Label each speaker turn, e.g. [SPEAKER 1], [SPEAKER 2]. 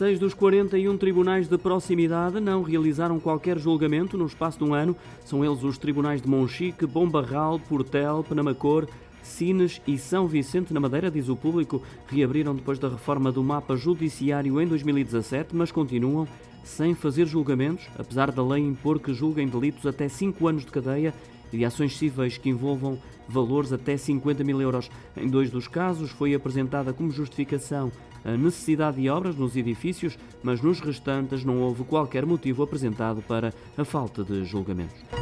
[SPEAKER 1] Seis dos 41 tribunais de proximidade não realizaram qualquer julgamento no espaço de um ano. São eles os tribunais de Monchique, Bombarral, Portel, Penamacor, Sines e São Vicente na Madeira, diz o público, reabriram depois da reforma do mapa judiciário em 2017, mas continuam sem fazer julgamentos, apesar da lei impor que julguem delitos até 5 anos de cadeia de ações cíveis que envolvam valores até 50 mil euros. Em dois dos casos foi apresentada como justificação a necessidade de obras nos edifícios, mas nos restantes não houve qualquer motivo apresentado para a falta de julgamentos.